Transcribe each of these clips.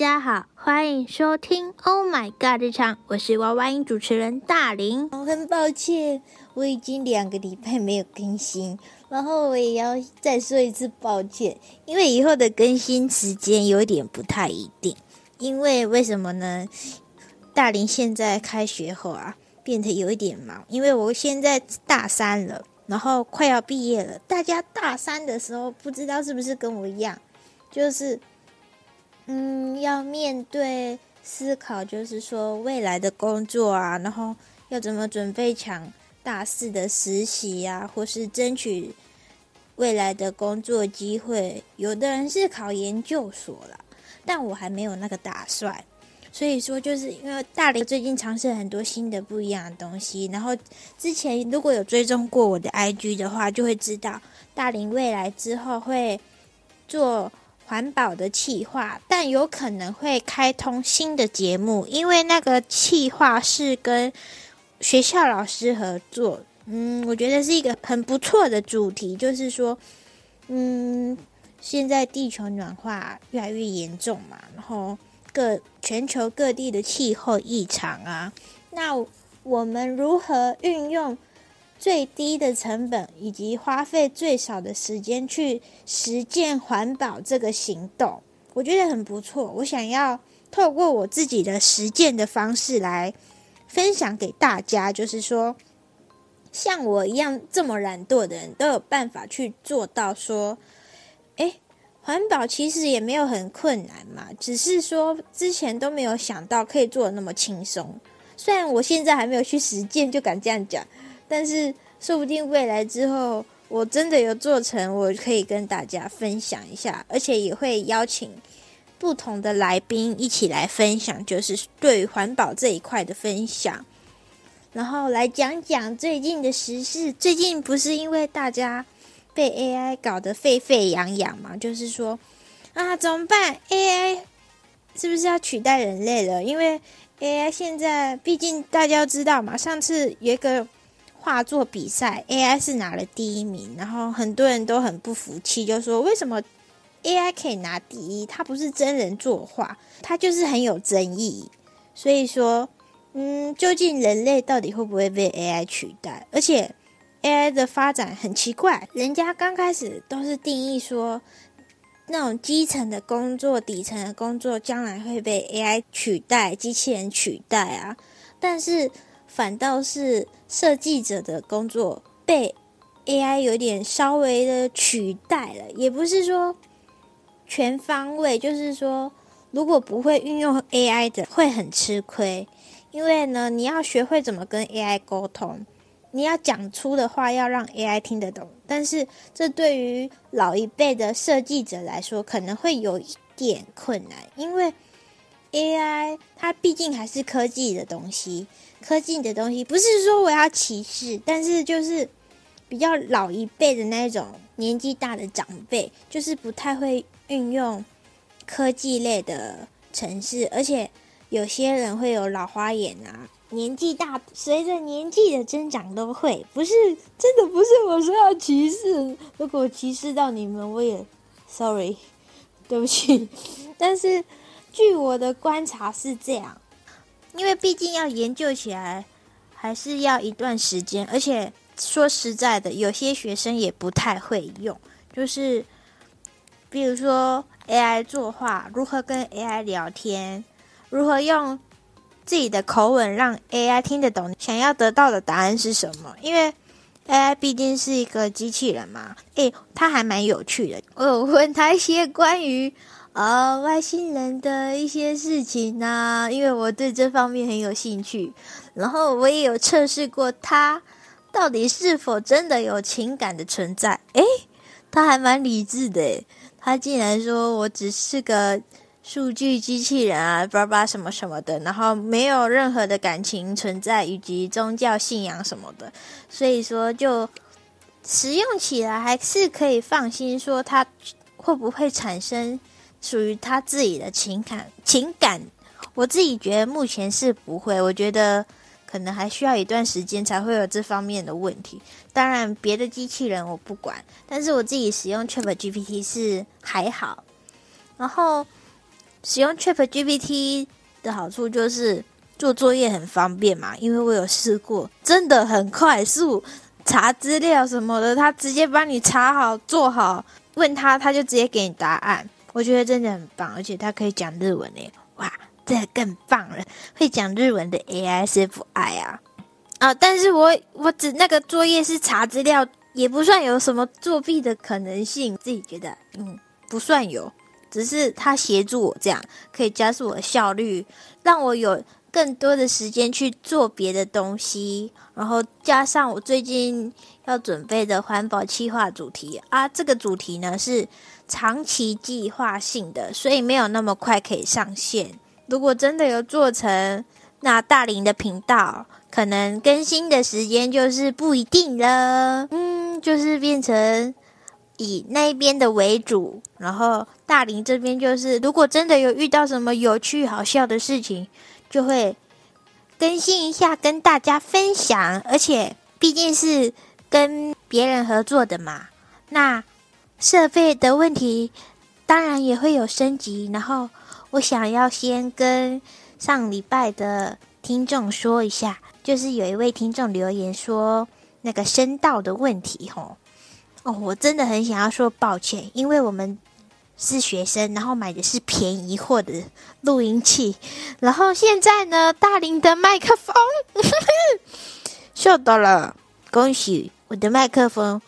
家好，欢迎收听《Oh My God》日常，我是娃娃音主持人大林。我很抱歉，我已经两个礼拜没有更新，然后我也要再说一次抱歉，因为以后的更新时间有点不太一定。因为为什么呢？大林现在开学后啊，变得有一点忙，因为我现在大三了，然后快要毕业了。大家大三的时候，不知道是不是跟我一样，就是。嗯，要面对思考，就是说未来的工作啊，然后要怎么准备抢大四的实习呀，或是争取未来的工作机会。有的人是考研究所了，但我还没有那个打算。所以说，就是因为大林最近尝试很多新的不一样的东西，然后之前如果有追踪过我的 IG 的话，就会知道大林未来之后会做。环保的企划，但有可能会开通新的节目，因为那个企划是跟学校老师合作。嗯，我觉得是一个很不错的主题，就是说，嗯，现在地球暖化越来越严重嘛，然后各全球各地的气候异常啊，那我们如何运用？最低的成本以及花费最少的时间去实践环保这个行动，我觉得很不错。我想要透过我自己的实践的方式来分享给大家，就是说，像我一样这么懒惰的人都有办法去做到。说，诶，环保其实也没有很困难嘛，只是说之前都没有想到可以做的那么轻松。虽然我现在还没有去实践，就敢这样讲。但是，说不定未来之后，我真的有做成，我可以跟大家分享一下，而且也会邀请不同的来宾一起来分享，就是对环保这一块的分享。然后来讲讲最近的时事。最近不是因为大家被 AI 搞得沸沸扬扬嘛？就是说啊，怎么办？AI 是不是要取代人类了？因为 AI 现在，毕竟大家知道嘛，上次有一个。画作比赛，AI 是拿了第一名，然后很多人都很不服气，就说为什么 AI 可以拿第一？它不是真人作画，它就是很有争议。所以说，嗯，究竟人类到底会不会被 AI 取代？而且 AI 的发展很奇怪，人家刚开始都是定义说，那种基层的工作、底层的工作将来会被 AI 取代，机器人取代啊，但是。反倒是设计者的工作被 AI 有点稍微的取代了，也不是说全方位，就是说如果不会运用 AI 的会很吃亏，因为呢，你要学会怎么跟 AI 沟通，你要讲出的话要让 AI 听得懂，但是这对于老一辈的设计者来说可能会有一点困难，因为 AI 它毕竟还是科技的东西。科技的东西不是说我要歧视，但是就是比较老一辈的那种年纪大的长辈，就是不太会运用科技类的城市，而且有些人会有老花眼啊。年纪大，随着年纪的增长都会，不是真的不是我说要歧视，如果歧视到你们，我也 sorry，对不起。但是据我的观察是这样。因为毕竟要研究起来，还是要一段时间，而且说实在的，有些学生也不太会用。就是，比如说 AI 作画，如何跟 AI 聊天，如何用自己的口吻让 AI 听得懂，想要得到的答案是什么？因为 AI 毕竟是一个机器人嘛。诶，他还蛮有趣的。我有问他一些关于。啊，外星人的一些事情呢，因为我对这方面很有兴趣，然后我也有测试过他到底是否真的有情感的存在。诶，他还蛮理智的，他竟然说我只是个数据机器人啊，叭叭什么什么的，然后没有任何的感情存在，以及宗教信仰什么的，所以说就使用起来还是可以放心，说它会不会产生。属于他自己的情感情感，我自己觉得目前是不会，我觉得可能还需要一段时间才会有这方面的问题。当然，别的机器人我不管，但是我自己使用 Chat GPT 是还好。然后使用 Chat GPT 的好处就是做作业很方便嘛，因为我有试过，真的很快速，查资料什么的，他直接帮你查好做好，问他他就直接给你答案。我觉得真的很棒，而且他可以讲日文呢，哇，这更棒了！会讲日文的 AI 是不爱啊啊！但是我我只那个作业是查资料，也不算有什么作弊的可能性，自己觉得嗯不算有，只是他协助我这样，可以加速我的效率，让我有更多的时间去做别的东西，然后加上我最近要准备的环保企划主题啊，这个主题呢是。长期计划性的，所以没有那么快可以上线。如果真的有做成，那大林的频道可能更新的时间就是不一定了。嗯，就是变成以那边的为主，然后大林这边就是，如果真的有遇到什么有趣好笑的事情，就会更新一下跟大家分享。而且毕竟是跟别人合作的嘛，那。设备的问题当然也会有升级，然后我想要先跟上礼拜的听众说一下，就是有一位听众留言说那个声道的问题，吼，哦，我真的很想要说抱歉，因为我们是学生，然后买的是便宜货的录音器，然后现在呢，大林的麦克风 秀到了，恭喜我的麦克风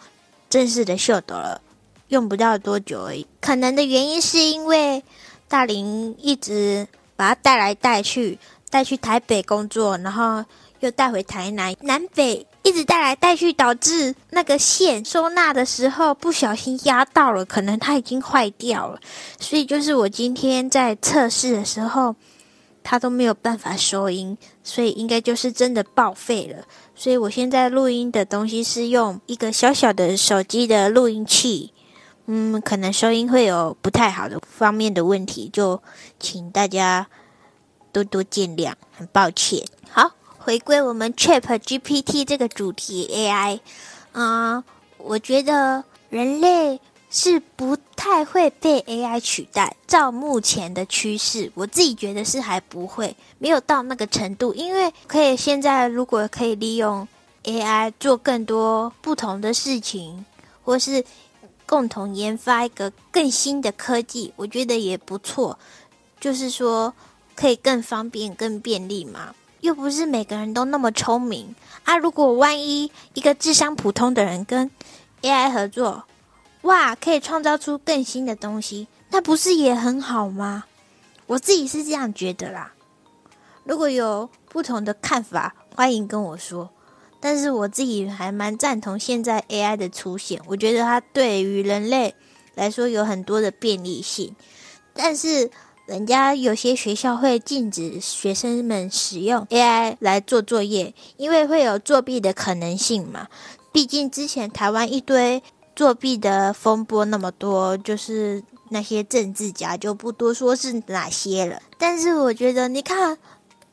正式的秀到了。用不到多久而已，可能的原因是因为大林一直把他带来带去，带去台北工作，然后又带回台南，南北一直带来带去，导致那个线收纳的时候不小心压到了，可能它已经坏掉了，所以就是我今天在测试的时候，它都没有办法收音，所以应该就是真的报废了。所以我现在录音的东西是用一个小小的手机的录音器。嗯，可能收音会有不太好的方面的问题，就请大家多多见谅，很抱歉。好，回归我们 Chat GPT 这个主题 AI，啊，我觉得人类是不太会被 AI 取代。照目前的趋势，我自己觉得是还不会，没有到那个程度。因为可以现在如果可以利用 AI 做更多不同的事情，或是。共同研发一个更新的科技，我觉得也不错。就是说，可以更方便、更便利嘛。又不是每个人都那么聪明啊。如果万一一个智商普通的人跟 AI 合作，哇，可以创造出更新的东西，那不是也很好吗？我自己是这样觉得啦。如果有不同的看法，欢迎跟我说。但是我自己还蛮赞同现在 AI 的出现，我觉得它对于人类来说有很多的便利性。但是人家有些学校会禁止学生们使用 AI 来做作业，因为会有作弊的可能性嘛。毕竟之前台湾一堆作弊的风波那么多，就是那些政治家就不多说是哪些了。但是我觉得，你看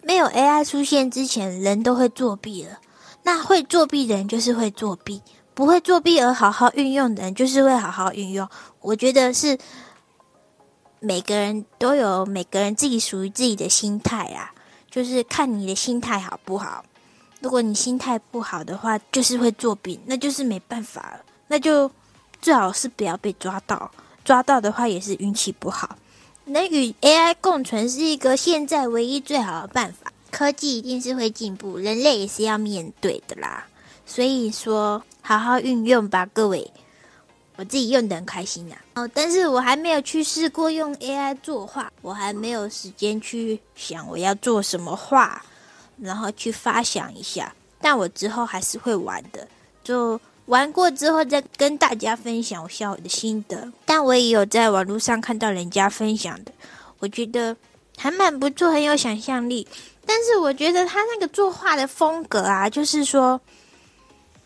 没有 AI 出现之前，人都会作弊了。那会作弊的人就是会作弊，不会作弊而好好运用的人就是会好好运用。我觉得是每个人都有每个人自己属于自己的心态啊，就是看你的心态好不好。如果你心态不好的话，就是会作弊，那就是没办法了。那就最好是不要被抓到，抓到的话也是运气不好。能与 AI 共存是一个现在唯一最好的办法。科技一定是会进步，人类也是要面对的啦。所以说，好好运用吧，各位。我自己用的很开心呐。哦，但是我还没有去试过用 AI 作画，我还没有时间去想我要做什么画，然后去发想一下。但我之后还是会玩的，就玩过之后再跟大家分享我下我的心得。但我也有在网络上看到人家分享的，我觉得还蛮不错，很有想象力。但是我觉得他那个作画的风格啊，就是说，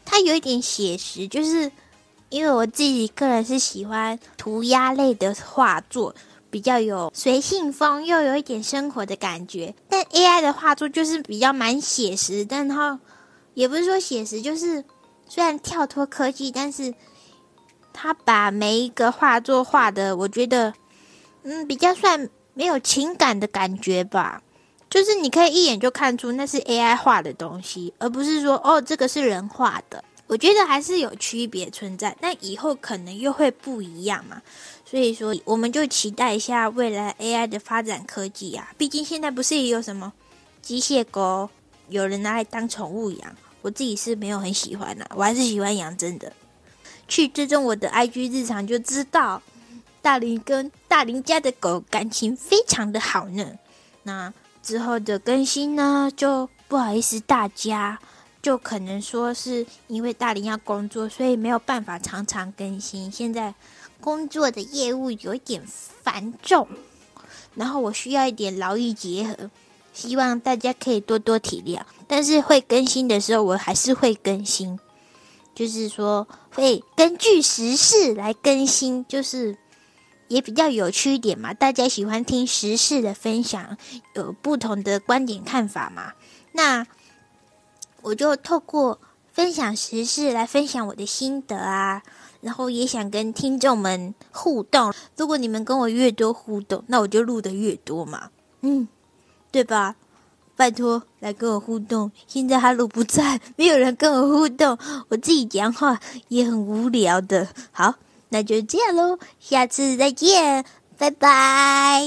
他有一点写实，就是因为我自己个人是喜欢涂鸦类的画作，比较有随性风，又有一点生活的感觉。但 AI 的画作就是比较蛮写实，但它也不是说写实，就是虽然跳脱科技，但是他把每一个画作画的，我觉得嗯比较算没有情感的感觉吧。就是你可以一眼就看出那是 AI 画的东西，而不是说哦这个是人画的。我觉得还是有区别存在，但以后可能又会不一样嘛。所以说，我们就期待一下未来 AI 的发展科技啊。毕竟现在不是也有什么机械狗，有人拿来当宠物养。我自己是没有很喜欢的，我还是喜欢养真的。去追踪我的 IG 日常就知道，大林跟大林家的狗感情非常的好呢。那。之后的更新呢，就不好意思大家，就可能说是因为大林要工作，所以没有办法常常更新。现在工作的业务有点繁重，然后我需要一点劳逸结合，希望大家可以多多体谅。但是会更新的时候，我还是会更新，就是说会根据时事来更新，就是。也比较有趣一点嘛，大家喜欢听时事的分享，有不同的观点看法嘛。那我就透过分享时事来分享我的心得啊，然后也想跟听众们互动。如果你们跟我越多互动，那我就录的越多嘛，嗯，对吧？拜托来跟我互动。现在哈鲁不在，没有人跟我互动，我自己讲话也很无聊的。好。那就这样喽，下次再见，拜拜。